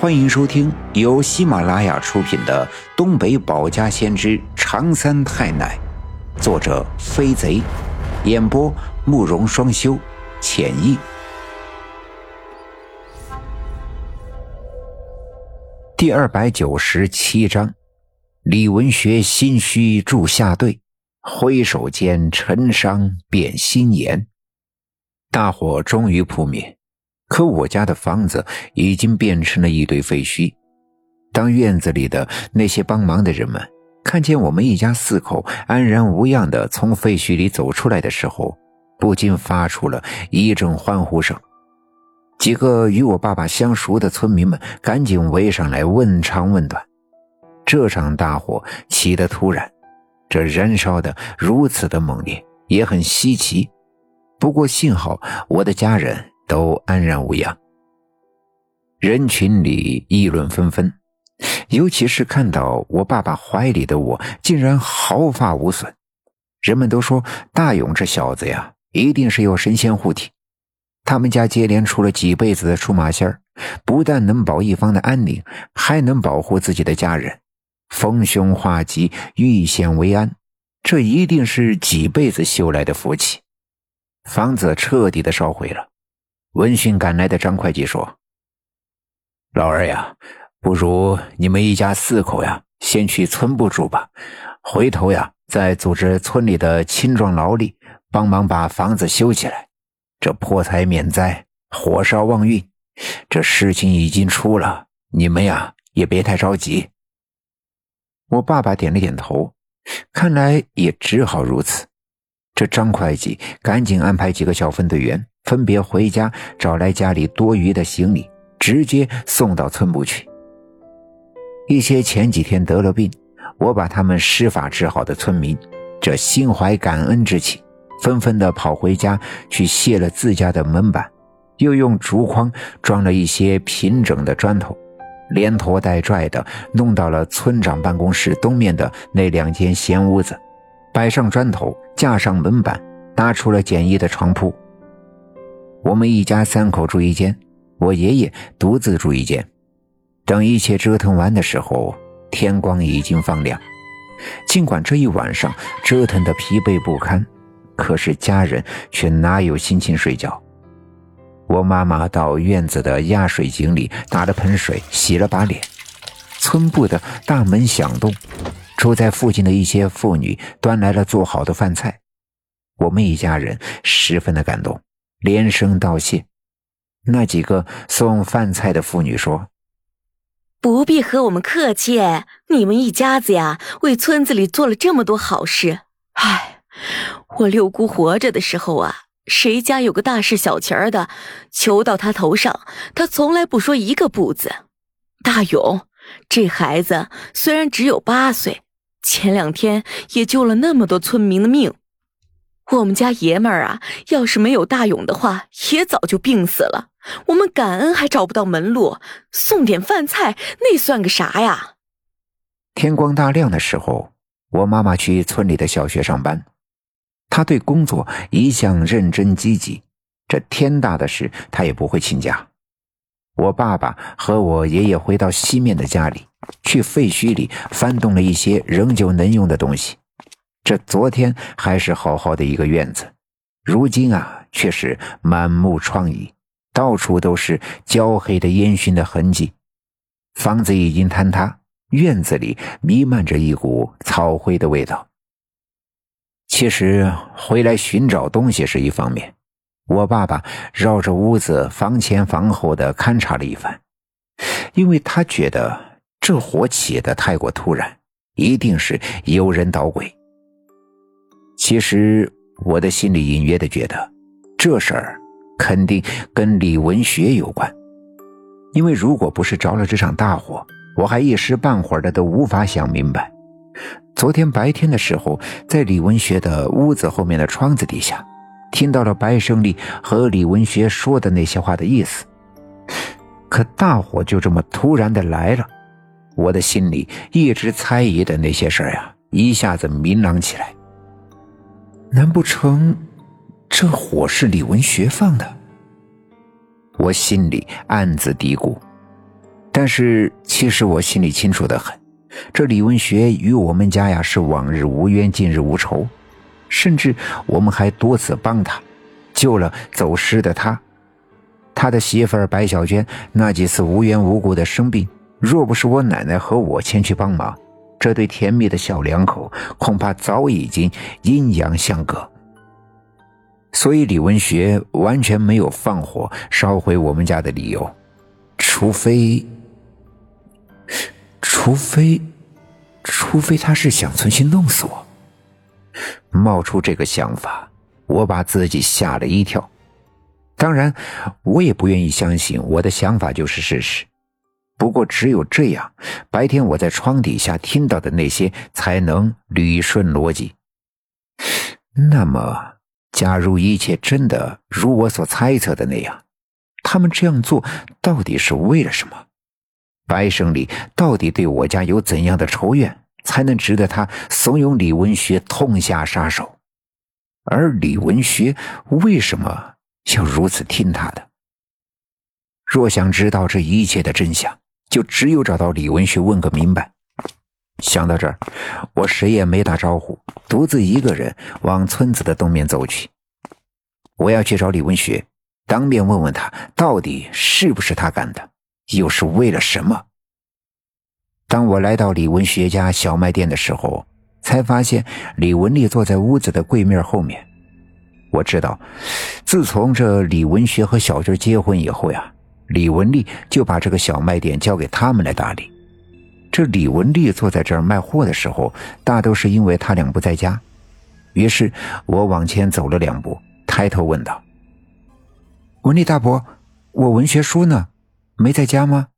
欢迎收听由喜马拉雅出品的《东北保家先知长三太奶》，作者飞贼，演播慕容双修，浅意。第二百九十七章，李文学心虚住下队，挥手间陈伤变心颜。大火终于扑灭。可我家的房子已经变成了一堆废墟。当院子里的那些帮忙的人们看见我们一家四口安然无恙地从废墟里走出来的时候，不禁发出了一阵欢呼声。几个与我爸爸相熟的村民们赶紧围上来问长问短。这场大火起得突然，这燃烧的如此的猛烈，也很稀奇。不过幸好我的家人。都安然无恙。人群里议论纷纷，尤其是看到我爸爸怀里的我竟然毫发无损，人们都说大勇这小子呀，一定是有神仙护体。他们家接连出了几辈子的出马仙不但能保一方的安宁，还能保护自己的家人，逢凶化吉，遇险为安，这一定是几辈子修来的福气。房子彻底的烧毁了。闻讯赶来的张会计说：“老二呀，不如你们一家四口呀，先去村部住吧。回头呀，再组织村里的青壮劳力帮忙把房子修起来。这破财免灾，火烧旺运，这事情已经出了，你们呀也别太着急。”我爸爸点了点头，看来也只好如此。这张会计赶紧安排几个小分队员。分别回家找来家里多余的行李，直接送到村部去。一些前几天得了病，我把他们施法治好的村民，这心怀感恩之情，纷纷的跑回家去卸了自家的门板，又用竹筐装了一些平整的砖头，连拖带拽的弄到了村长办公室东面的那两间闲屋子，摆上砖头，架上门板，搭出了简易的床铺。我们一家三口住一间，我爷爷独自住一间。等一切折腾完的时候，天光已经放亮。尽管这一晚上折腾的疲惫不堪，可是家人却哪有心情睡觉？我妈妈到院子的压水井里打了盆水，洗了把脸。村部的大门响动，住在附近的一些妇女端来了做好的饭菜。我们一家人十分的感动。连声道谢。那几个送饭菜的妇女说：“不必和我们客气，你们一家子呀，为村子里做了这么多好事。唉，我六姑活着的时候啊，谁家有个大事小情儿的，求到他头上，他从来不说一个不字。大勇，这孩子虽然只有八岁，前两天也救了那么多村民的命。”我们家爷们儿啊，要是没有大勇的话，也早就病死了。我们感恩还找不到门路，送点饭菜那算个啥呀？天光大亮的时候，我妈妈去村里的小学上班，她对工作一向认真积极，这天大的事她也不会请假。我爸爸和我爷爷回到西面的家里，去废墟里翻动了一些仍旧能用的东西。这昨天还是好好的一个院子，如今啊却是满目疮痍，到处都是焦黑的烟熏的痕迹。房子已经坍塌，院子里弥漫着一股草灰的味道。其实回来寻找东西是一方面，我爸爸绕着屋子房前房后的勘察了一番，因为他觉得这火起的太过突然，一定是有人捣鬼。其实我的心里隐约的觉得，这事儿肯定跟李文学有关，因为如果不是着了这场大火，我还一时半会儿的都无法想明白。昨天白天的时候，在李文学的屋子后面的窗子底下，听到了白胜利和李文学说的那些话的意思。可大火就这么突然的来了，我的心里一直猜疑的那些事儿呀，一下子明朗起来。难不成这火是李文学放的？我心里暗自嘀咕。但是其实我心里清楚的很，这李文学与我们家呀是往日无冤，近日无仇，甚至我们还多次帮他，救了走失的他。他的媳妇儿白小娟那几次无缘无故的生病，若不是我奶奶和我前去帮忙，这对甜蜜的小两口恐怕早已经阴阳相隔。所以李文学完全没有放火烧毁我们家的理由，除非，除非，除非他是想存心弄死我。冒出这个想法，我把自己吓了一跳。当然，我也不愿意相信我的想法就是事实。不过，只有这样，白天我在窗底下听到的那些才能捋顺逻辑。那么，假如一切真的如我所猜测的那样，他们这样做到底是为了什么？白胜利到底对我家有怎样的仇怨，才能值得他怂恿李文学痛下杀手？而李文学为什么？要如此听他的。若想知道这一切的真相，就只有找到李文学问个明白。想到这儿，我谁也没打招呼，独自一个人往村子的东面走去。我要去找李文学，当面问问他，到底是不是他干的，又是为了什么。当我来到李文学家小卖店的时候，才发现李文丽坐在屋子的柜面后面。我知道，自从这李文学和小军结婚以后呀，李文丽就把这个小卖店交给他们来打理。这李文丽坐在这儿卖货的时候，大都是因为他俩不在家。于是我往前走了两步，抬头问道：“文丽大伯，我文学书呢？没在家吗？”